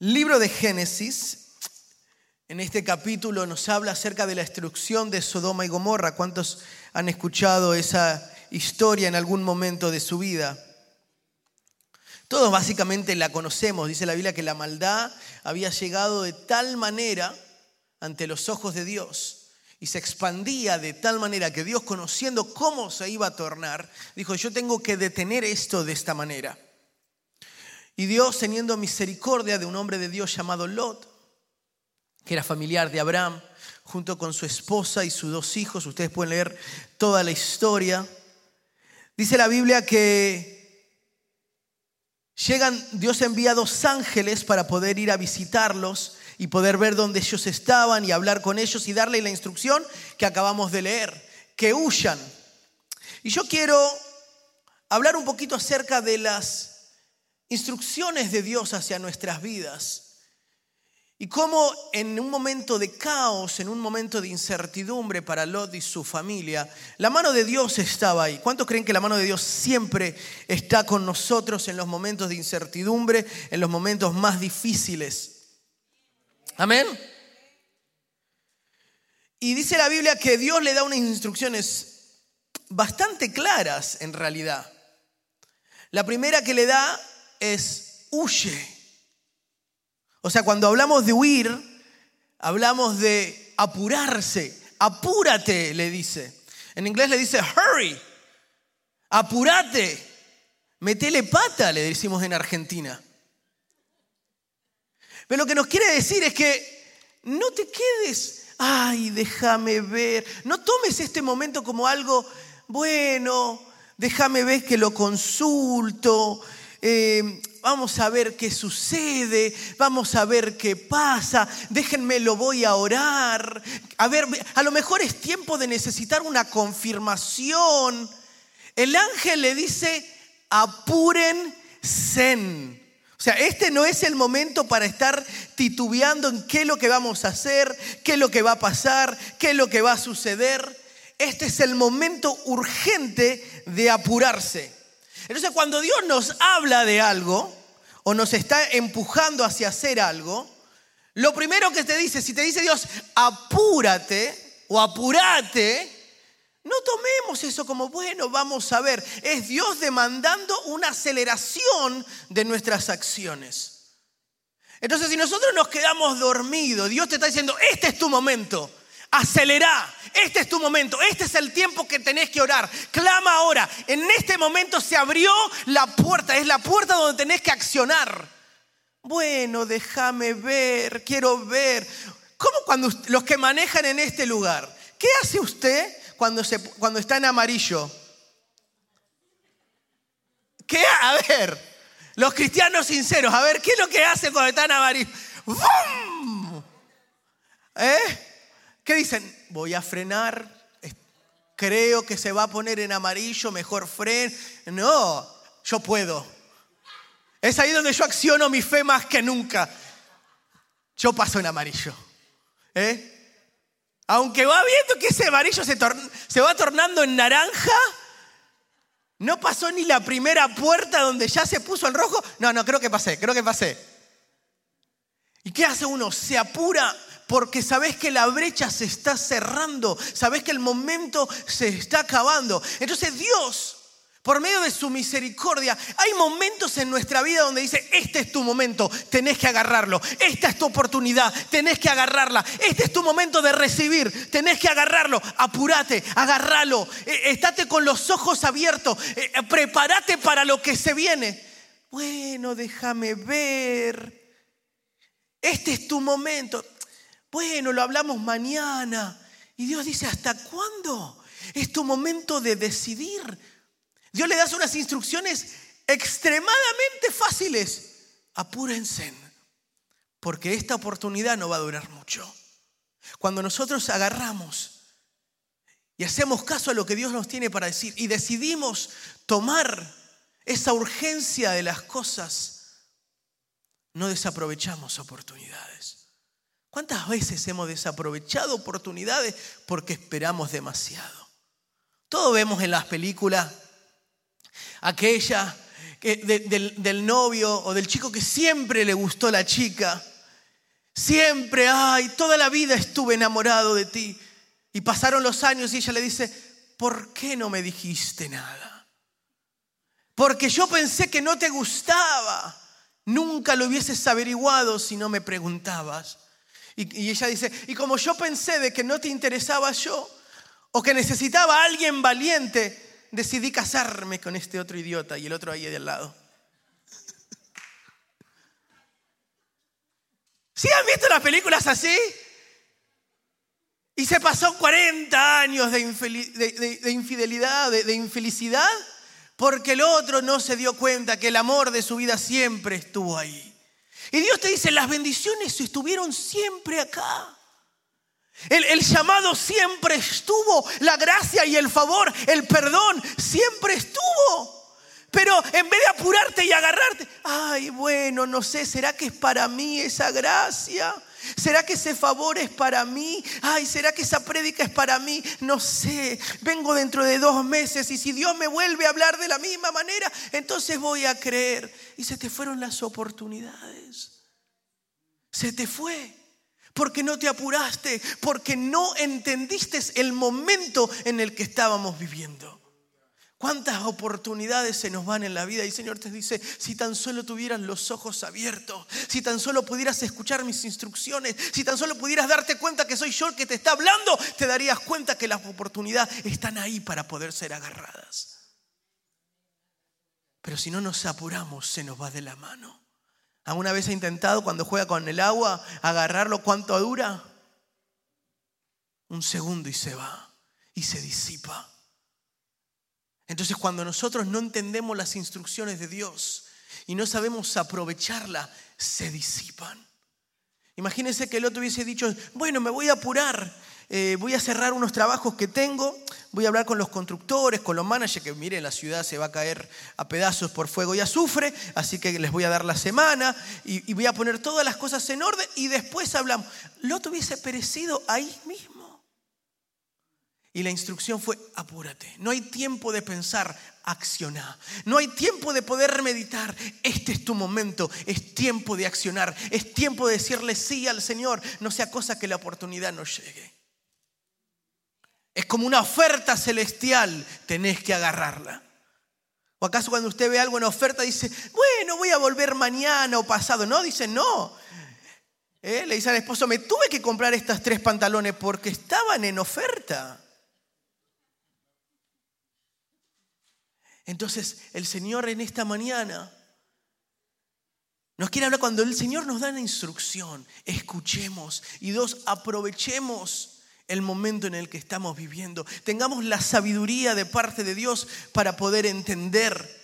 Libro de Génesis, en este capítulo nos habla acerca de la destrucción de Sodoma y Gomorra. ¿Cuántos han escuchado esa historia en algún momento de su vida? Todos básicamente la conocemos. Dice la Biblia que la maldad había llegado de tal manera ante los ojos de Dios y se expandía de tal manera que Dios, conociendo cómo se iba a tornar, dijo, yo tengo que detener esto de esta manera. Y Dios, teniendo misericordia de un hombre de Dios llamado Lot, que era familiar de Abraham, junto con su esposa y sus dos hijos, ustedes pueden leer toda la historia, dice la Biblia que llegan, Dios envía dos ángeles para poder ir a visitarlos y poder ver dónde ellos estaban y hablar con ellos y darle la instrucción que acabamos de leer, que huyan. Y yo quiero hablar un poquito acerca de las instrucciones de Dios hacia nuestras vidas. Y cómo en un momento de caos, en un momento de incertidumbre para Lot y su familia, la mano de Dios estaba ahí. ¿Cuántos creen que la mano de Dios siempre está con nosotros en los momentos de incertidumbre, en los momentos más difíciles? Amén. Y dice la Biblia que Dios le da unas instrucciones bastante claras en realidad. La primera que le da es huye. O sea, cuando hablamos de huir, hablamos de apurarse. Apúrate, le dice. En inglés le dice hurry. Apúrate. Metele pata, le decimos en Argentina. Pero lo que nos quiere decir es que no te quedes, ay, déjame ver. No tomes este momento como algo, bueno, déjame ver que lo consulto, eh, vamos a ver qué sucede, vamos a ver qué pasa, déjenme lo voy a orar. A ver, a lo mejor es tiempo de necesitar una confirmación. El ángel le dice, apúrense. O sea, este no es el momento para estar titubeando en qué es lo que vamos a hacer, qué es lo que va a pasar, qué es lo que va a suceder. Este es el momento urgente de apurarse. Entonces cuando Dios nos habla de algo o nos está empujando hacia hacer algo, lo primero que te dice, si te dice Dios, apúrate o apúrate, no tomemos eso como, bueno, vamos a ver, es Dios demandando una aceleración de nuestras acciones. Entonces, si nosotros nos quedamos dormidos, Dios te está diciendo, este es tu momento, acelera, este es tu momento, este es el tiempo que tenés que orar. Clama ahora. En este momento se abrió la puerta, es la puerta donde tenés que accionar. Bueno, déjame ver, quiero ver. ¿Cómo cuando los que manejan en este lugar? ¿Qué hace usted cuando, se, cuando está en amarillo? ¿Qué? A ver, los cristianos sinceros, a ver, ¿qué es lo que hace cuando está en amarillo? ¡Bum! ¿Eh? ¿Qué dicen? Voy a frenar, creo que se va a poner en amarillo, mejor fren. No, yo puedo. Es ahí donde yo acciono mi fe más que nunca. Yo paso en amarillo. ¿eh? Aunque va viendo que ese amarillo se, se va tornando en naranja, no pasó ni la primera puerta donde ya se puso en rojo. No, no, creo que pasé, creo que pasé. ¿Y qué hace uno? Se apura porque sabes que la brecha se está cerrando, sabes que el momento se está acabando. Entonces Dios, por medio de su misericordia, hay momentos en nuestra vida donde dice, este es tu momento, tenés que agarrarlo, esta es tu oportunidad, tenés que agarrarla, este es tu momento de recibir, tenés que agarrarlo, apúrate, agárralo, eh, estate con los ojos abiertos, eh, prepárate para lo que se viene. Bueno, déjame ver. Este es tu momento. Bueno, lo hablamos mañana. Y Dios dice, ¿hasta cuándo? Es tu momento de decidir. Dios le da unas instrucciones extremadamente fáciles. Apúrense, porque esta oportunidad no va a durar mucho. Cuando nosotros agarramos y hacemos caso a lo que Dios nos tiene para decir y decidimos tomar esa urgencia de las cosas, no desaprovechamos oportunidades. ¿Cuántas veces hemos desaprovechado oportunidades porque esperamos demasiado? Todos vemos en las películas aquella del, del novio o del chico que siempre le gustó la chica. Siempre, ay, toda la vida estuve enamorado de ti. Y pasaron los años y ella le dice, ¿por qué no me dijiste nada? Porque yo pensé que no te gustaba. Nunca lo hubieses averiguado si no me preguntabas. Y, ella dice, y como yo pensé de que no te interesaba yo, o que necesitaba a alguien valiente, decidí casarme con este otro idiota y el otro ahí de al lado. ¿Sí han visto las películas así? Y se pasó 40 años de, infidelidad, de infelicidad, porque el otro no se dio cuenta que el amor de su vida siempre estuvo ahí. Y Dios te dice, las bendiciones estuvieron siempre acá. El, el, llamado siempre estuvo, la gracia y el favor, el perdón siempre estuvo. Pero en vez de apurarte y agarrarte, ay, bueno, no sé, ¿será que es para mí esa gracia? ¿Será que ese favor es para mí? Ay, ¿será que esa prédica es para mí? No sé. Vengo dentro de dos meses y si Dios me vuelve a hablar de la misma manera, entonces voy a creer. Y se te fueron las oportunidades. Se te fue. Porque no te apuraste, porque no entendiste el momento en el que estábamos viviendo. ¿Cuántas oportunidades se nos van en la vida? Y el Señor te dice, si tan solo tuvieras los ojos abiertos, si tan solo pudieras escuchar mis instrucciones, si tan solo pudieras darte cuenta que soy yo el que te está hablando, te darías cuenta que las oportunidades están ahí para poder ser agarradas. Pero si no nos apuramos, se nos va de la mano. ¿Alguna vez ha intentado cuando juega con el agua agarrarlo cuánto dura? Un segundo y se va y se disipa. Entonces cuando nosotros no entendemos las instrucciones de Dios y no sabemos aprovecharla, se disipan. Imagínense que el otro hubiese dicho, bueno, me voy a apurar, eh, voy a cerrar unos trabajos que tengo, voy a hablar con los constructores, con los managers, que miren, la ciudad se va a caer a pedazos por fuego y azufre, así que les voy a dar la semana y, y voy a poner todas las cosas en orden y después hablamos. Lot hubiese perecido ahí mismo. Y la instrucción fue, apúrate. No hay tiempo de pensar, acciona. No hay tiempo de poder meditar. Este es tu momento. Es tiempo de accionar. Es tiempo de decirle sí al Señor. No sea cosa que la oportunidad no llegue. Es como una oferta celestial. Tenés que agarrarla. ¿O acaso cuando usted ve algo en oferta dice, bueno, voy a volver mañana o pasado? No, dice, no. ¿Eh? Le dice al esposo, me tuve que comprar estas tres pantalones porque estaban en oferta. Entonces el Señor en esta mañana nos quiere hablar cuando el Señor nos da una instrucción, escuchemos y dos, aprovechemos el momento en el que estamos viviendo. Tengamos la sabiduría de parte de Dios para poder entender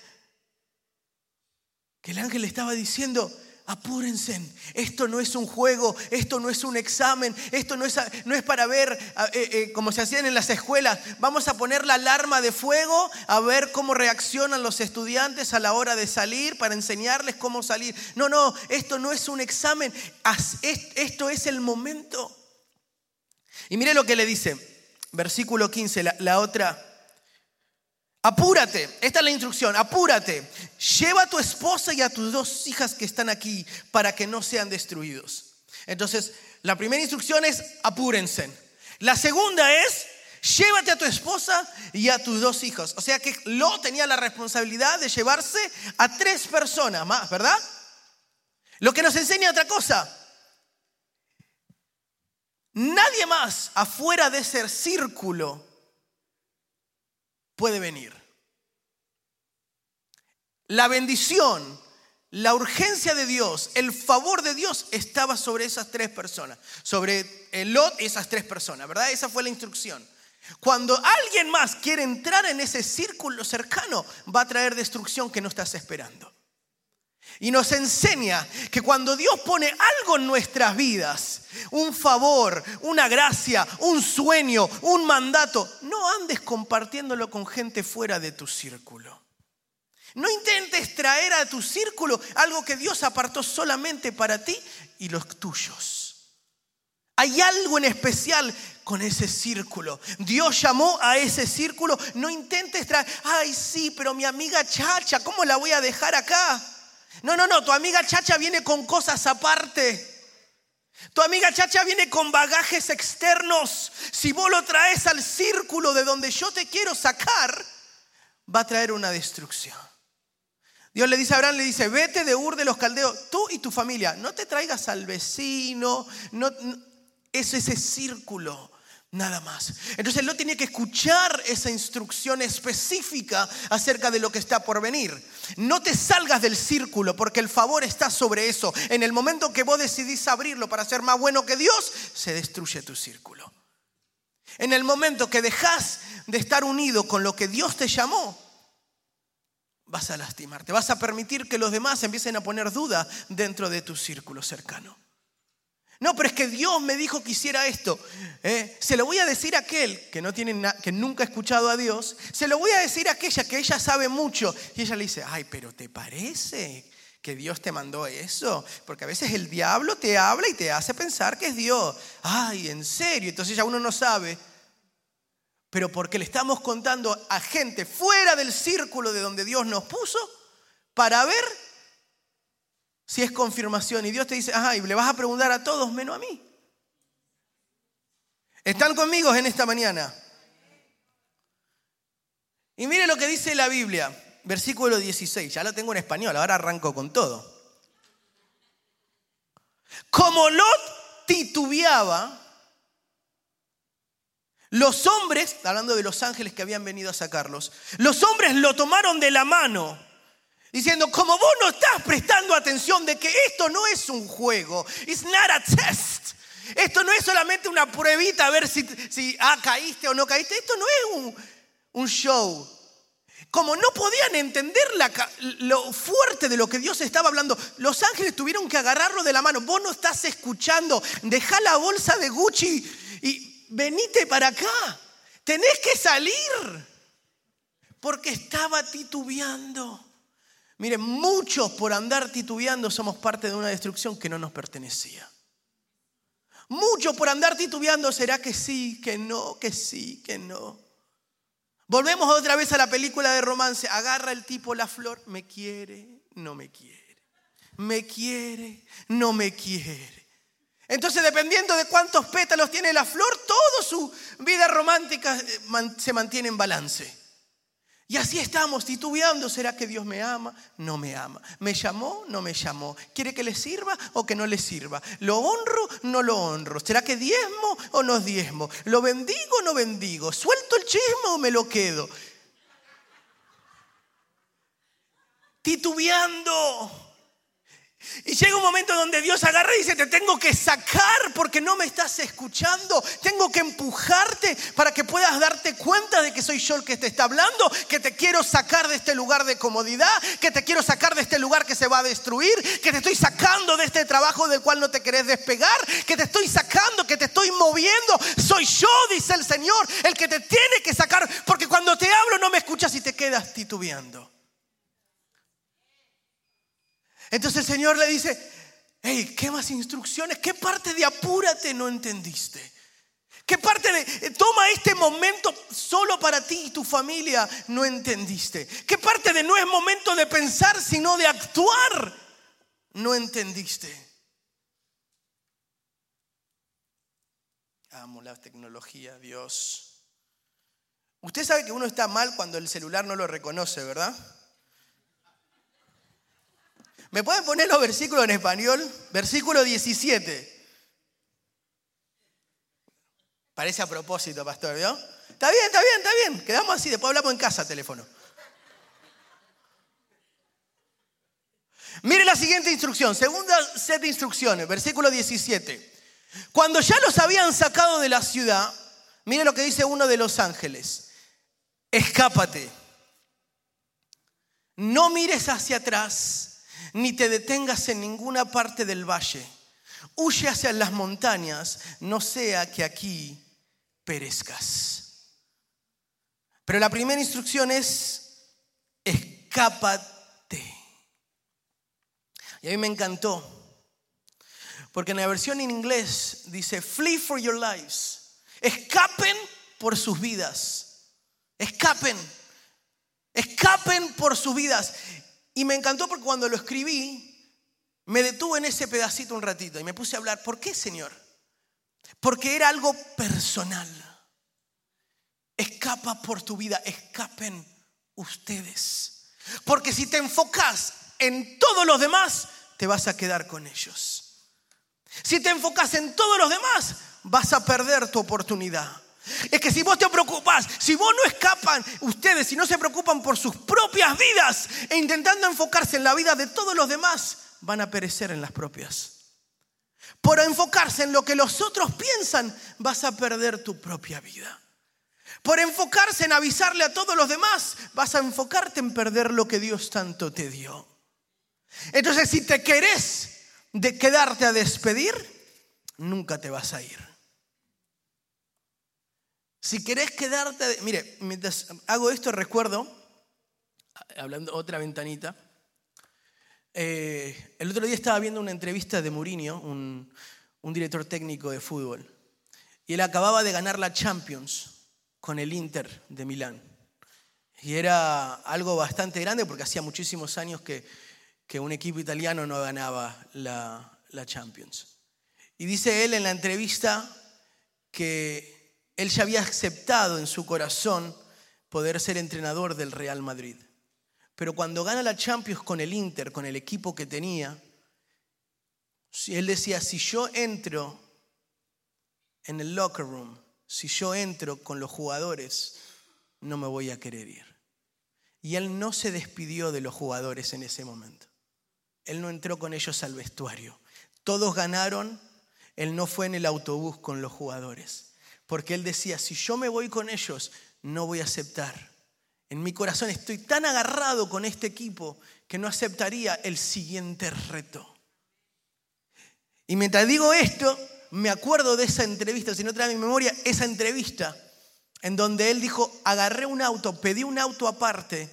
que el ángel estaba diciendo, apúrense. Esto no es un juego, esto no es un examen, esto no es, no es para ver, eh, eh, como se hacían en las escuelas, vamos a poner la alarma de fuego a ver cómo reaccionan los estudiantes a la hora de salir, para enseñarles cómo salir. No, no, esto no es un examen, esto es el momento. Y mire lo que le dice, versículo 15, la, la otra Apúrate, esta es la instrucción, apúrate. Lleva a tu esposa y a tus dos hijas que están aquí para que no sean destruidos. Entonces, la primera instrucción es apúrense. La segunda es llévate a tu esposa y a tus dos hijos. O sea que Lo tenía la responsabilidad de llevarse a tres personas más, ¿verdad? Lo que nos enseña otra cosa. Nadie más afuera de ese círculo puede venir. La bendición, la urgencia de Dios, el favor de Dios estaba sobre esas tres personas, sobre Lot y esas tres personas, ¿verdad? Esa fue la instrucción. Cuando alguien más quiere entrar en ese círculo cercano, va a traer destrucción que no estás esperando. Y nos enseña que cuando Dios pone algo en nuestras vidas, un favor, una gracia, un sueño, un mandato, no andes compartiéndolo con gente fuera de tu círculo. No intentes traer a tu círculo algo que Dios apartó solamente para ti y los tuyos. Hay algo en especial con ese círculo. Dios llamó a ese círculo. No intentes traer, ay sí, pero mi amiga Chacha, ¿cómo la voy a dejar acá? No, no, no, tu amiga Chacha viene con cosas aparte. Tu amiga Chacha viene con bagajes externos. Si vos lo traes al círculo de donde yo te quiero sacar, va a traer una destrucción. Dios le dice a Abraham, le dice, vete de Ur de los Caldeos, tú y tu familia, no te traigas al vecino, no, es ese círculo, nada más. Entonces no tiene que escuchar esa instrucción específica acerca de lo que está por venir. No te salgas del círculo porque el favor está sobre eso. En el momento que vos decidís abrirlo para ser más bueno que Dios, se destruye tu círculo. En el momento que dejas de estar unido con lo que Dios te llamó, vas a lastimarte, vas a permitir que los demás empiecen a poner duda dentro de tu círculo cercano. No, pero es que Dios me dijo que hiciera esto. ¿eh? Se lo voy a decir a aquel que, no tiene que nunca ha escuchado a Dios. Se lo voy a decir a aquella que ella sabe mucho. Y ella le dice, ay, pero ¿te parece que Dios te mandó eso? Porque a veces el diablo te habla y te hace pensar que es Dios. Ay, en serio. Entonces ya uno no sabe pero porque le estamos contando a gente fuera del círculo de donde Dios nos puso para ver si es confirmación. Y Dios te dice, ajá, y le vas a preguntar a todos menos a mí. ¿Están conmigo en esta mañana? Y mire lo que dice la Biblia, versículo 16, ya lo tengo en español, ahora arranco con todo. Como Lot titubeaba, los hombres, hablando de los ángeles que habían venido a sacarlos, los hombres lo tomaron de la mano, diciendo, como vos no estás prestando atención de que esto no es un juego, it's not a test. Esto no es solamente una pruebita a ver si, si ah, caíste o no caíste. Esto no es un, un show. Como no podían entender lo fuerte de lo que Dios estaba hablando, los ángeles tuvieron que agarrarlo de la mano. Vos no estás escuchando, deja la bolsa de Gucci y venite para acá, tenés que salir, porque estaba titubeando. Miren, muchos por andar titubeando somos parte de una destrucción que no nos pertenecía. Muchos por andar titubeando, será que sí, que no, que sí, que no. Volvemos otra vez a la película de romance. Agarra el tipo la flor, me quiere, no me quiere. Me quiere, no me quiere. Entonces, dependiendo de cuántos pétalos tiene la flor, toda su vida romántica eh, se mantiene en balance. Y así estamos titubeando, ¿será que Dios me ama? No me ama. ¿Me llamó? No me llamó. ¿Quiere que le sirva o que no le sirva? ¿Lo honro? No lo honro. ¿Será que diezmo o no diezmo? ¿Lo bendigo o no bendigo? ¿Suelto el chisme o me lo quedo? Titubeando. Y llega un momento donde Dios agarra y dice, te tengo que sacar porque no me estás escuchando. Tengo que empujarte para que puedas darte cuenta de que soy yo el que te está hablando, que te quiero sacar de este lugar de comodidad, que te quiero sacar de este lugar que se va a destruir, que te estoy sacando de este trabajo del cual no te querés despegar, que te estoy sacando, que te estoy moviendo. Soy yo, dice el Señor, el que te tiene que sacar, porque cuando te hablo no me escuchas y te quedas titubeando. Entonces el Señor le dice, hey, ¿qué más instrucciones? ¿Qué parte de apúrate no entendiste? ¿Qué parte de eh, toma este momento solo para ti y tu familia no entendiste? ¿Qué parte de no es momento de pensar sino de actuar no entendiste? Amo la tecnología, Dios. Usted sabe que uno está mal cuando el celular no lo reconoce, ¿verdad? ¿Me pueden poner los versículos en español? Versículo 17. Parece a propósito, pastor, ¿no? Está bien, está bien, está bien. Quedamos así, después hablamos en casa, teléfono. Mire la siguiente instrucción, segunda set de instrucciones, versículo 17. Cuando ya los habían sacado de la ciudad, mire lo que dice uno de los ángeles. Escápate. No mires hacia atrás ni te detengas en ninguna parte del valle. Huye hacia las montañas, no sea que aquí perezcas. Pero la primera instrucción es, escápate. Y a mí me encantó, Porque en la versión en inglés dice, flee for your lives. Escapen por sus vidas. Escapen. Escapen por sus vidas. Y me encantó porque cuando lo escribí, me detuve en ese pedacito un ratito y me puse a hablar. ¿Por qué, Señor? Porque era algo personal. Escapa por tu vida, escapen ustedes. Porque si te enfocas en todos los demás, te vas a quedar con ellos. Si te enfocas en todos los demás, vas a perder tu oportunidad. Es que si vos te preocupas, si vos no escapan, ustedes, si no se preocupan por sus propias vidas e intentando enfocarse en la vida de todos los demás, van a perecer en las propias. Por enfocarse en lo que los otros piensan, vas a perder tu propia vida. Por enfocarse en avisarle a todos los demás, vas a enfocarte en perder lo que Dios tanto te dio. Entonces, si te querés de quedarte a despedir, nunca te vas a ir. Si querés quedarte, mire, mientras hago esto recuerdo, hablando otra ventanita, eh, el otro día estaba viendo una entrevista de Mourinho, un, un director técnico de fútbol, y él acababa de ganar la Champions con el Inter de Milán. Y era algo bastante grande porque hacía muchísimos años que que un equipo italiano no ganaba la, Champions. Y dice él en la entrevista que él ya había aceptado en su corazón poder ser entrenador del Real Madrid. Pero cuando gana la Champions con el Inter, con el equipo que tenía, él decía, si yo entro en el locker room, si yo entro con los jugadores, no me voy a querer ir. Y él no se despidió de los jugadores en ese momento. Él no entró con ellos al vestuario. Todos ganaron, él no fue en el autobús con los jugadores. Porque él decía, si yo me voy con ellos, no voy a aceptar. En mi corazón estoy tan agarrado con este equipo que no aceptaría el siguiente reto. Y mientras digo esto, me acuerdo de esa entrevista, si no trae mi memoria, esa entrevista en donde él dijo, agarré un auto, pedí un auto aparte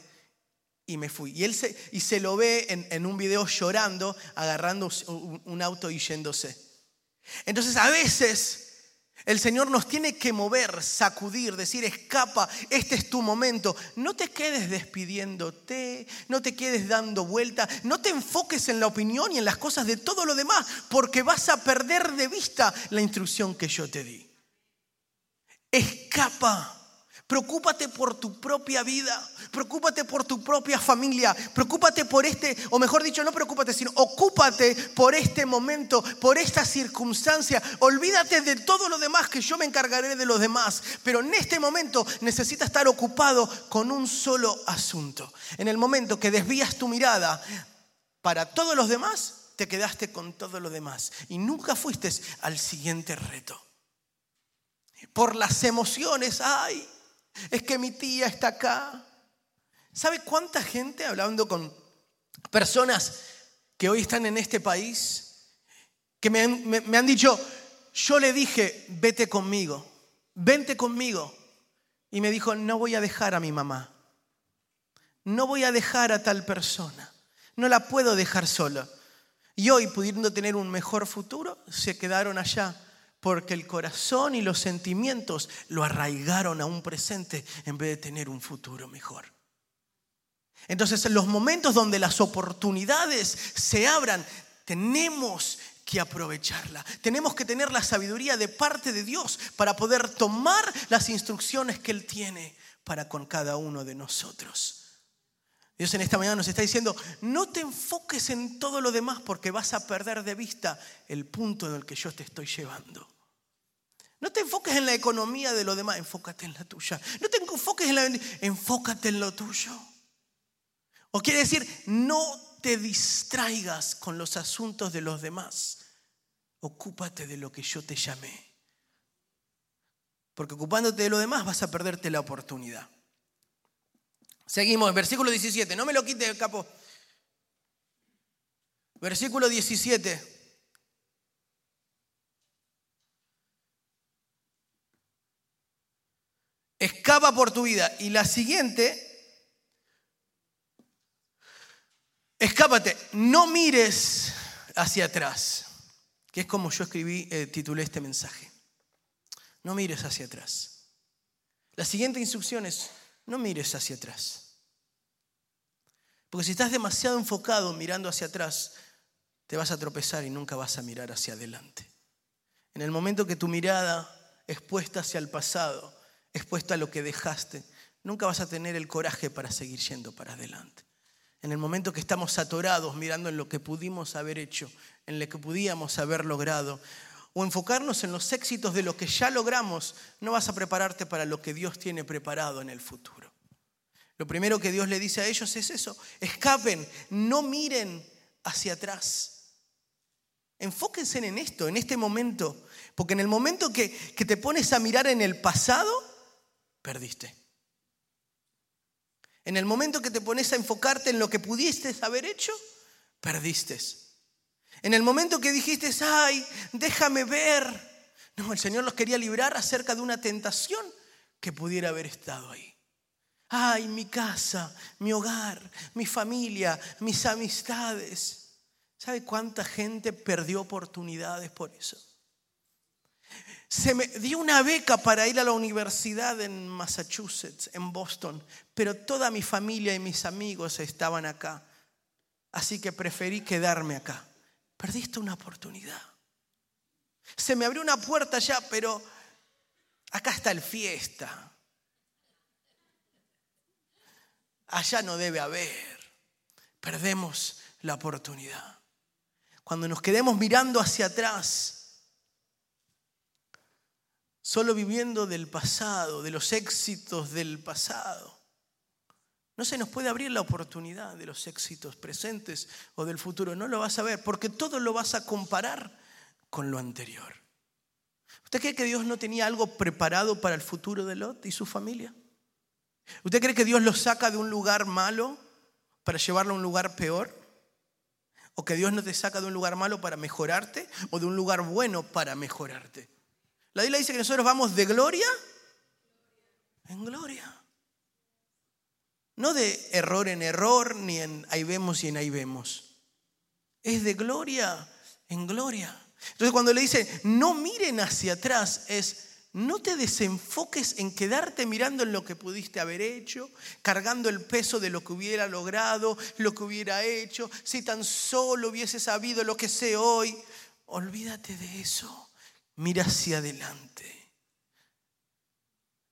y me fui. Y él se, y se lo ve en, un video llorando, agarrando un, auto y yéndose. Entonces a veces el Señor nos tiene que mover, sacudir, decir, escapa, este es tu momento. No te quedes despidiéndote, no te quedes dando vuelta, no te enfoques en la opinión y en las cosas de todo lo demás, porque vas a perder de vista la instrucción que yo te di. Escapa. Preocúpate por tu propia vida, preocúpate por tu propia familia, preocúpate por este, o mejor dicho, no preocúpate, sino ocúpate por este momento, por esta circunstancia. Olvídate de todo lo demás que yo me encargaré de los demás, pero en este momento necesitas estar ocupado con un solo asunto. En el momento que desvías tu mirada para todos los demás, te quedaste con todo lo demás y nunca fuiste al siguiente reto. Por las emociones, ay, es que mi tía está acá. ¿Sabe cuánta gente, hablando con personas que hoy están en este país, que me han, dicho, yo le dije, vete conmigo, vente conmigo. Y me dijo, no voy a dejar a mi mamá, no voy a dejar a tal persona, no la puedo dejar sola. Y hoy, pudiendo tener un mejor futuro, se quedaron allá porque el corazón y los sentimientos lo arraigaron a un presente en vez de tener un futuro mejor. Entonces, en los momentos donde las oportunidades se abran, tenemos que aprovecharla. Tenemos que tener la sabiduría de parte de Dios para poder tomar las instrucciones que Él tiene para con cada uno de nosotros. Dios en esta mañana nos está diciendo, no te enfoques en todo lo demás porque vas a perder de vista el punto en el que yo te estoy llevando. No te enfoques en la economía de lo demás, enfócate en la tuya. No te enfoques en la enfócate en lo tuyo. O quiere decir, no te distraigas con los asuntos de los demás. Ocúpate de lo que yo te llamé. Porque ocupándote de lo demás vas a perderte la oportunidad. Seguimos, versículo 17. No me lo quite, capo. Versículo 17. Escapa por tu vida. Y la siguiente, escápate, no mires hacia atrás. que es como yo escribí, eh, titulé este mensaje. No mires hacia atrás. La siguiente instrucción es, no mires hacia atrás. Porque si estás demasiado enfocado mirando hacia atrás, te vas a tropezar y nunca vas a mirar hacia adelante. En el momento que tu mirada es puesta hacia el pasado, es puesta a lo que dejaste, nunca vas a tener el coraje para seguir yendo para adelante. En el momento que estamos atorados mirando en lo que pudimos haber hecho, en lo que pudimos haber logrado, o enfocarnos en los éxitos de lo que ya logramos, no vas a prepararte para lo que Dios tiene preparado en el futuro. Lo primero que Dios le dice a ellos es eso, escapen, no miren hacia atrás. Enfóquense en esto, en este momento, porque en el momento que, que te pones a mirar en el pasado, perdiste. En el momento que te pones a enfocarte en lo que pudiste haber hecho, perdiste. En el momento que dijiste, ay, déjame ver. No, el Señor los quería librar acerca de una tentación que pudiera haber estado ahí. Ay, mi casa, mi hogar, mi familia, mis amistades. ¿Sabe cuánta gente perdió oportunidades por eso? Se me dio una beca para ir a la universidad en Massachusetts, en Boston, pero toda mi familia y mis amigos estaban acá. Así que preferí quedarme acá. Perdiste una oportunidad. Se me abrió una puerta ya, pero acá está el fiesta. Allá no debe haber. Perdemos la oportunidad. Cuando nos quedemos mirando hacia atrás, solo viviendo del pasado, de los éxitos del pasado, no se nos puede abrir la oportunidad de los éxitos presentes o del futuro. No lo vas a ver porque todo lo vas a comparar con lo anterior. ¿Usted cree que Dios no tenía algo preparado para el futuro de Lot y su familia? ¿Usted cree que Dios lo saca de un lugar malo para llevarlo a un lugar peor? ¿O que Dios no te saca de un lugar malo para mejorarte o de un lugar bueno para mejorarte? La Biblia dice que nosotros vamos de gloria en gloria. No de error en error, ni en ahí vemos y en ahí vemos. Es de gloria en gloria. Entonces cuando le dice, no miren hacia atrás, es, no te desenfoques en quedarte mirando en lo que pudiste haber hecho, cargando el peso de lo que hubiera logrado, lo que hubiera hecho, si tan solo hubiese sabido lo que sé hoy. Olvídate de eso, mira hacia adelante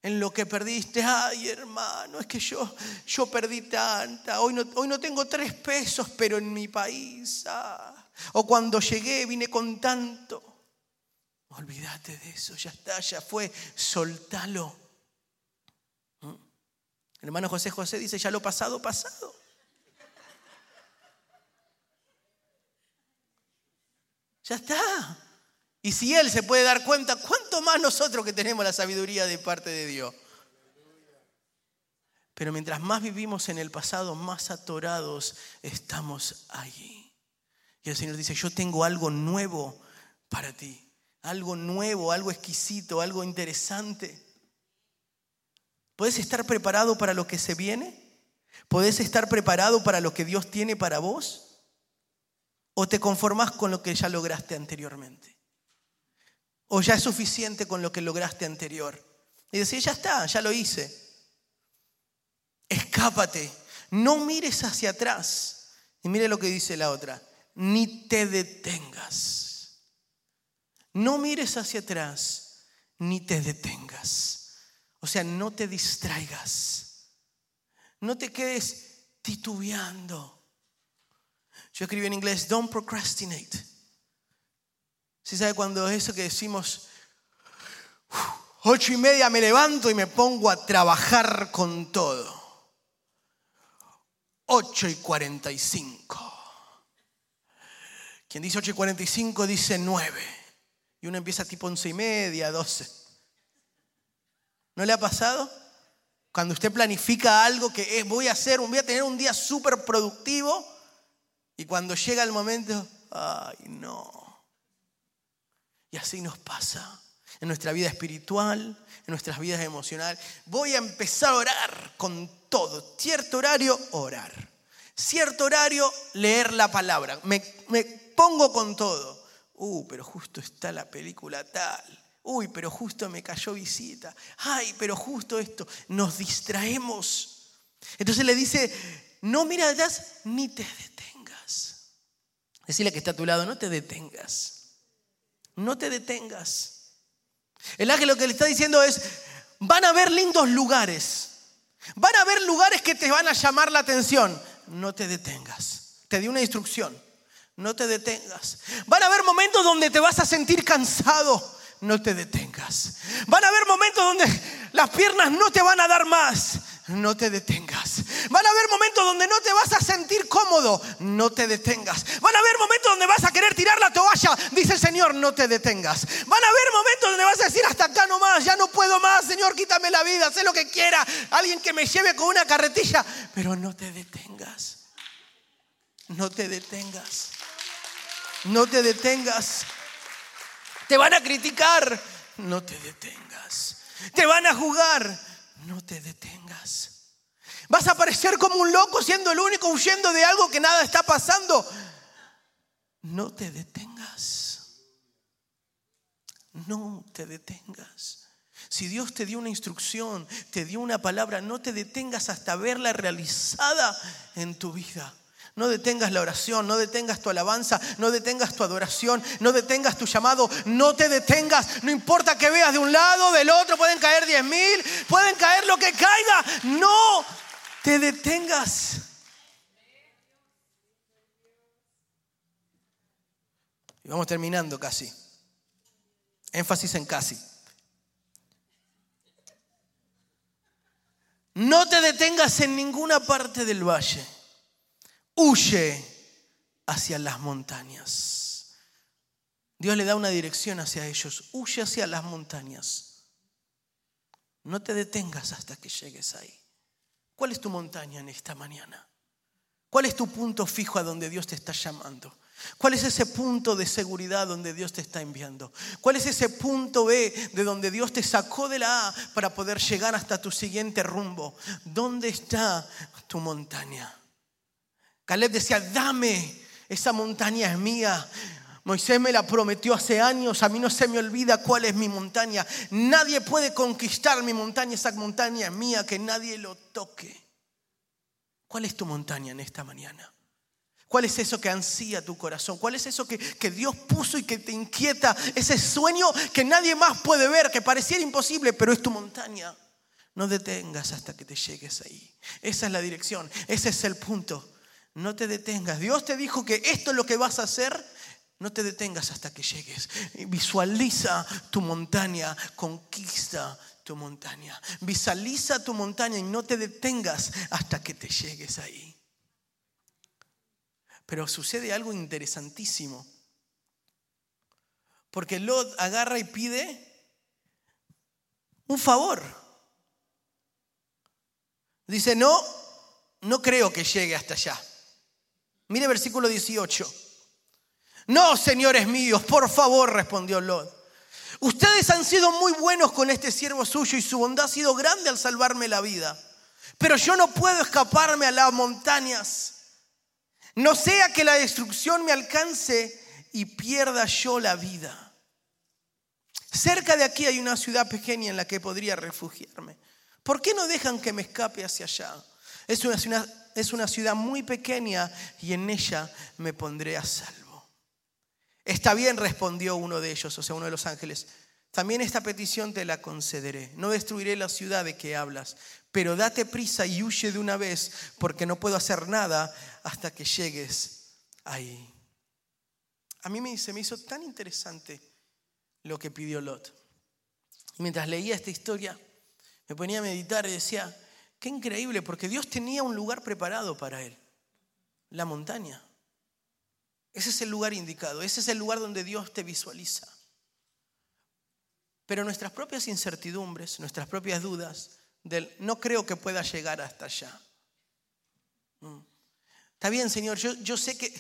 en lo que perdiste. Ay, hermano, es que yo, yo perdí tanta. Hoy no, hoy no tengo tres pesos, pero en mi país. Ah. O cuando llegué vine con tanto. Olvídate de eso, ya está, ya fue, soltalo. ¿Mm? Hermano José José dice, ya lo pasado, pasado. Ya está. Y si Él se puede dar cuenta, ¿cuánto más nosotros que tenemos la sabiduría de parte de Dios? Pero mientras más vivimos en el pasado, más atorados estamos allí. Y el Señor dice, yo tengo algo nuevo para ti. Algo nuevo, algo exquisito, algo interesante. ¿Puedes estar preparado para lo que se viene? ¿Puedes estar preparado para lo que Dios tiene para vos? ¿O te conformas con lo que ya lograste anteriormente? ¿O ya es suficiente con lo que lograste anterior? Y decir, ya está, ya lo hice. Escápate, no mires hacia atrás. Y mire lo que dice la otra, ni te detengas. No mires hacia atrás, ni te detengas. O sea, no te distraigas. No te quedes titubeando. Yo escribí en inglés, don't procrastinate. Si sabe cuando eso que decimos, ocho y media me levanto y me pongo a trabajar con todo. Ocho y cuarenta y cinco. Quien dice ocho y cuarenta y cinco dice nueve. Y uno empieza tipo once y media, doce. ¿No le ha pasado? Cuando usted planifica algo que voy a hacer, voy a tener un día súper productivo y cuando llega el momento, ay no, y así nos pasa en nuestra vida espiritual, en nuestras vidas emocionales. Voy a empezar a orar con todo. Cierto horario, orar. Cierto horario, leer la palabra. Me, pongo con todo. Uh, pero justo está la película tal. Uy, pero justo me cayó visita. Ay, pero justo esto. Nos distraemos. Entonces le dice, no mira ni te detengas. Decirle que está a tu lado, no te detengas. No te detengas. El ángel lo que le está diciendo es, van a ver lindos lugares. Van a haber lugares que te van a llamar la atención. No te detengas. Te di una instrucción. No te detengas. Van a haber momentos donde te vas a sentir cansado. No te detengas. Van a haber momentos donde las piernas no te van a dar más no te detengas. Van a haber momentos donde no te vas a sentir cómodo, no te detengas. Van a haber momentos donde vas a querer tirar la toalla, dice el Señor, no te detengas. Van a haber momentos donde vas a decir, hasta acá nomás, ya no puedo más, Señor, quítame la vida, sé lo que quiera, alguien que me lleve con una carretilla, pero no te detengas. No te detengas. No te detengas. Te van a criticar, no te detengas. Te van a jugar, no te detengas. Vas a parecer como un loco siendo el único huyendo de algo que nada está pasando. No te detengas. No te detengas. Si Dios te dio una instrucción, te dio una palabra, no te detengas hasta verla realizada en tu vida. No detengas la oración, no detengas tu alabanza, no detengas tu adoración, no detengas tu llamado, no te detengas. No importa que veas de un lado, del otro, pueden caer diez mil, pueden caer lo que caiga. No te detengas. Y vamos terminando casi. Énfasis en casi. No te detengas en ninguna parte del valle huye hacia las montañas. Dios le da una dirección hacia ellos, huye hacia las montañas. No te detengas hasta que llegues ahí. ¿Cuál es tu montaña en esta mañana? ¿Cuál es tu punto fijo a donde Dios te está llamando? ¿Cuál es ese punto de seguridad donde Dios te está enviando? ¿Cuál es ese punto B de donde Dios te sacó de la A para poder llegar hasta tu siguiente rumbo? ¿Dónde está tu montaña? Caleb decía, dame, esa montaña es mía. Moisés me la prometió hace años, a mí no se me olvida cuál es mi montaña. Nadie puede conquistar mi montaña, esa montaña es mía, que nadie lo toque. ¿Cuál es tu montaña en esta mañana? ¿Cuál es eso que ansía tu corazón? ¿Cuál es eso que, que, Dios puso y que te inquieta? Ese sueño que nadie más puede ver, que pareciera imposible, pero es tu montaña. No detengas hasta que te llegues ahí. Esa es la dirección, ese es el punto. No te detengas. Dios te dijo que esto es lo que vas a hacer. No te detengas hasta que llegues. Visualiza tu montaña, conquista tu montaña. Visualiza tu montaña y no te detengas hasta que te llegues ahí. Pero sucede algo interesantísimo. Porque Lot agarra y pide un favor. Dice, no, no creo que llegue hasta allá. Mire versículo 18. No, señores míos, por favor, respondió Lot. Ustedes han sido muy buenos con este siervo suyo y su bondad ha sido grande al salvarme la vida. Pero yo no puedo escaparme a las montañas. No sea que la destrucción me alcance y pierda yo la vida. Cerca de aquí hay una ciudad pequeña en la que podría refugiarme. ¿Por qué no dejan que me escape hacia allá? Es una, es una ciudad muy pequeña y en ella me pondré a salvo. Está bien, respondió uno de ellos, o sea, uno de los ángeles. También esta petición te la concederé. No destruiré la ciudad de que hablas, pero date prisa y huye de una vez, porque no puedo hacer nada hasta que llegues ahí. A mí se me hizo tan interesante lo que pidió Lot. Mientras leía esta historia, me ponía a meditar y decía, Qué increíble, porque Dios tenía un lugar preparado para él, la montaña. Ese es el lugar indicado, ese es el lugar donde Dios te visualiza. Pero nuestras propias incertidumbres, nuestras propias dudas, del no creo que pueda llegar hasta allá. Mm. Está bien, Señor, yo, yo sé que...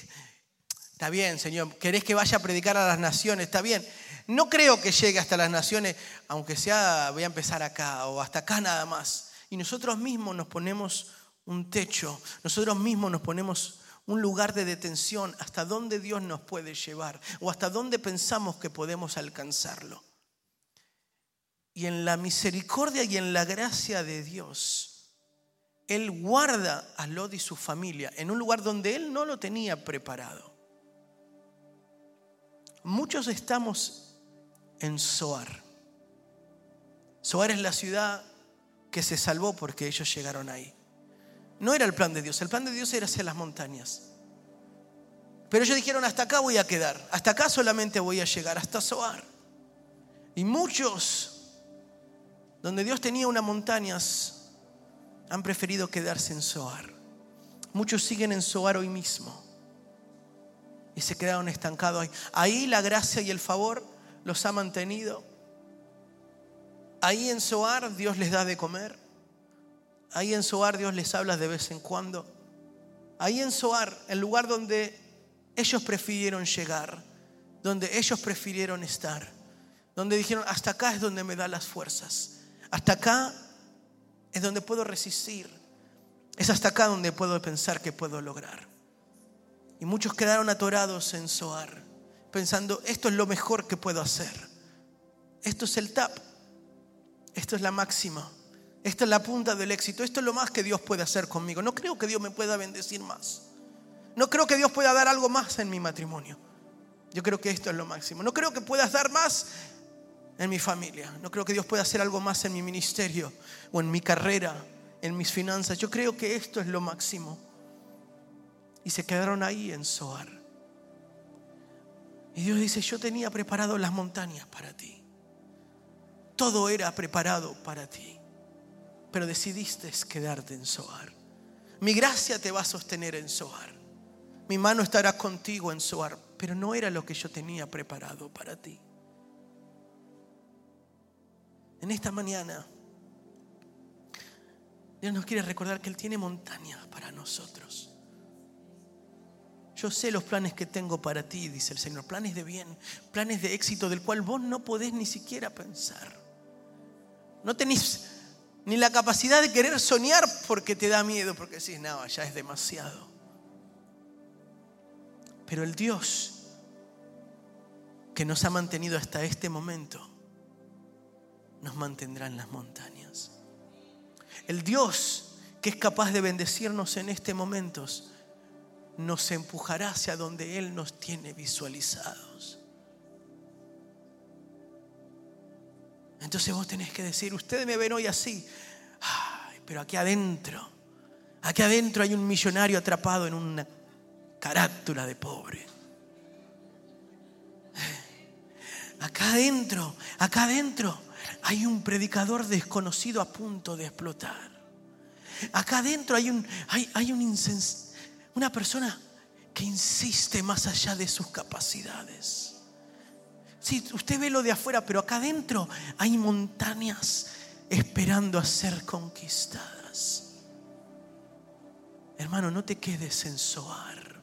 Está bien, Señor, querés que vaya a predicar a las naciones, está bien. No creo que llegue hasta las naciones, aunque sea, voy a empezar acá o hasta acá nada más. Y nosotros mismos nos ponemos un techo, nosotros mismos nos ponemos un lugar de detención hasta dónde Dios nos puede llevar o hasta dónde pensamos que podemos alcanzarlo. Y en la misericordia y en la gracia de Dios, Él guarda a Lot y su familia en un lugar donde Él no lo tenía preparado. Muchos estamos en Soar. Soar es la ciudad que se salvó porque ellos llegaron ahí. No era el plan de Dios, el plan de Dios era hacia las montañas. Pero ellos dijeron, hasta acá voy a quedar, hasta acá solamente voy a llegar, hasta Soar. Y muchos, donde Dios tenía unas montañas, han preferido quedarse en Soar. Muchos siguen en Soar hoy mismo y se quedaron estancados ahí. Ahí la gracia y el favor los ha mantenido. Ahí en Soar Dios les da de comer. Ahí en Soar Dios les habla de vez en cuando. Ahí en Soar, el lugar donde ellos prefirieron llegar, donde ellos prefirieron estar, donde dijeron, hasta acá es donde me da las fuerzas, hasta acá es donde puedo resistir, es hasta acá donde puedo pensar que puedo lograr. Y muchos quedaron atorados en Soar, pensando, esto es lo mejor que puedo hacer, esto es el tap, esto es la máxima. Esta es la punta del éxito. Esto es lo más que Dios puede hacer conmigo. No creo que Dios me pueda bendecir más. No creo que Dios pueda dar algo más en mi matrimonio. Yo creo que esto es lo máximo. No creo que puedas dar más en mi familia. No creo que Dios pueda hacer algo más en mi ministerio o en mi carrera, en mis finanzas. Yo creo que esto es lo máximo. Y se quedaron ahí en Zoar. Y Dios dice, yo tenía preparado las montañas para ti. Todo era preparado para ti pero decidiste quedarte en Soar. Mi gracia te va a sostener en Soar. Mi mano estará contigo en Soar, pero no era lo que yo tenía preparado para ti. En esta mañana, Dios nos quiere recordar que Él tiene montañas para nosotros. Yo sé los planes que tengo para ti, dice el Señor, planes de bien, planes de éxito del cual vos no podés ni siquiera pensar. No tenéis ni la capacidad de querer soñar porque te da miedo, porque decís, no, ya es demasiado. Pero el Dios que nos ha mantenido hasta este momento, nos mantendrá en las montañas. El Dios que es capaz de bendecirnos en este momento, nos empujará hacia donde Él nos tiene visualizados. Entonces vos tenés que decir, ustedes me ven hoy así, pero aquí adentro, aquí adentro hay un millonario atrapado en una carátula de pobre. Acá adentro, acá adentro hay un predicador desconocido a punto de explotar. Acá adentro hay, un, hay, hay un una persona que insiste más allá de sus capacidades. Sí, usted ve lo de afuera, pero acá adentro hay montañas esperando a ser conquistadas. Hermano, no te quedes en Soar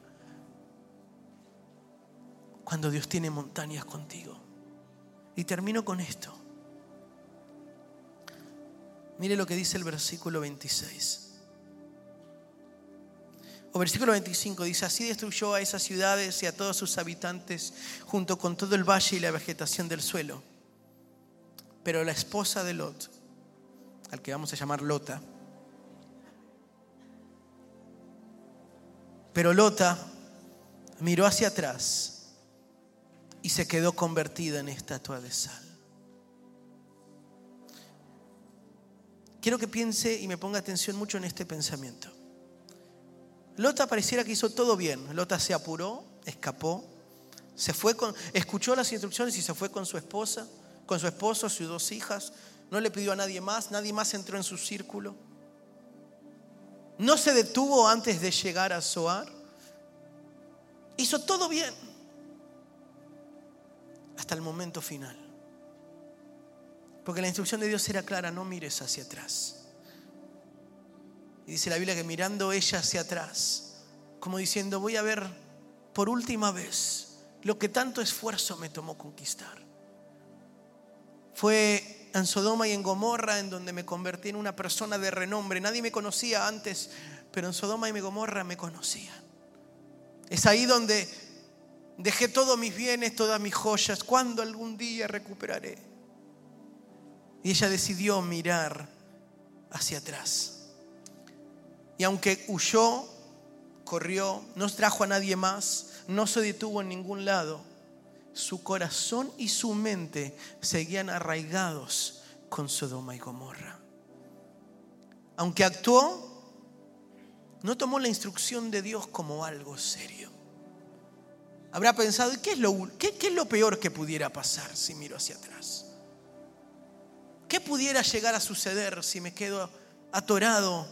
cuando Dios tiene montañas contigo. Y termino con esto. Mire lo que dice el versículo 26 versículo 25 dice, así destruyó a esas ciudades y a todos sus habitantes junto con todo el valle y la vegetación del suelo. Pero la esposa de Lot, al que vamos a llamar Lota, pero Lota miró hacia atrás y se quedó convertida en estatua de sal. Quiero que piense y me ponga atención mucho en este pensamiento. Lota pareciera que hizo todo bien. Lota se apuró, escapó, se fue con, escuchó las instrucciones y se fue con su esposa, con su esposo, sus dos hijas. No le pidió a nadie más, nadie más entró en su círculo. No se detuvo antes de llegar a Zoar. Hizo todo bien hasta el momento final. Porque la instrucción de Dios era clara, no mires hacia atrás. Y dice la Biblia que mirando ella hacia atrás, como diciendo, voy a ver por última vez lo que tanto esfuerzo me tomó conquistar. Fue en Sodoma y en Gomorra en donde me convertí en una persona de renombre. Nadie me conocía antes, pero en Sodoma y en Gomorra me conocían. Es ahí donde dejé todos mis bienes, todas mis joyas. ¿Cuándo algún día recuperaré? Y ella decidió mirar hacia atrás. Y aunque huyó, corrió, no trajo a nadie más, no se detuvo en ningún lado, su corazón y su mente seguían arraigados con Sodoma y Gomorra. Aunque actuó, no tomó la instrucción de Dios como algo serio. Habrá pensado, ¿y qué es lo, qué, qué es lo peor que pudiera pasar si miro hacia atrás? ¿Qué pudiera llegar a suceder si me quedo atorado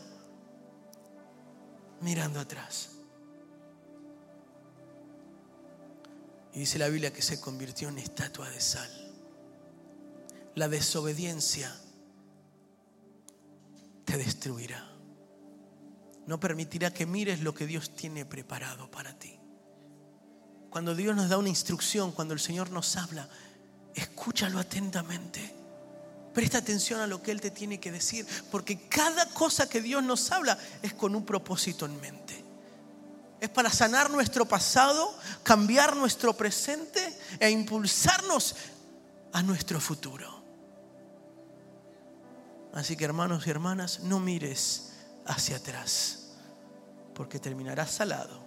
mirando atrás? Y dice la Biblia que se convirtió en estatua de sal. La desobediencia te destruirá. No permitirá que mires lo que Dios tiene preparado para ti. Cuando Dios nos da una instrucción, cuando el Señor nos habla, escúchalo atentamente. Presta atención a lo que Él te tiene que decir, porque cada cosa que Dios nos habla es con un propósito en mente. Es para sanar nuestro pasado, cambiar nuestro presente e impulsarnos a nuestro futuro. Así que hermanos y hermanas, no mires hacia atrás, porque terminarás salado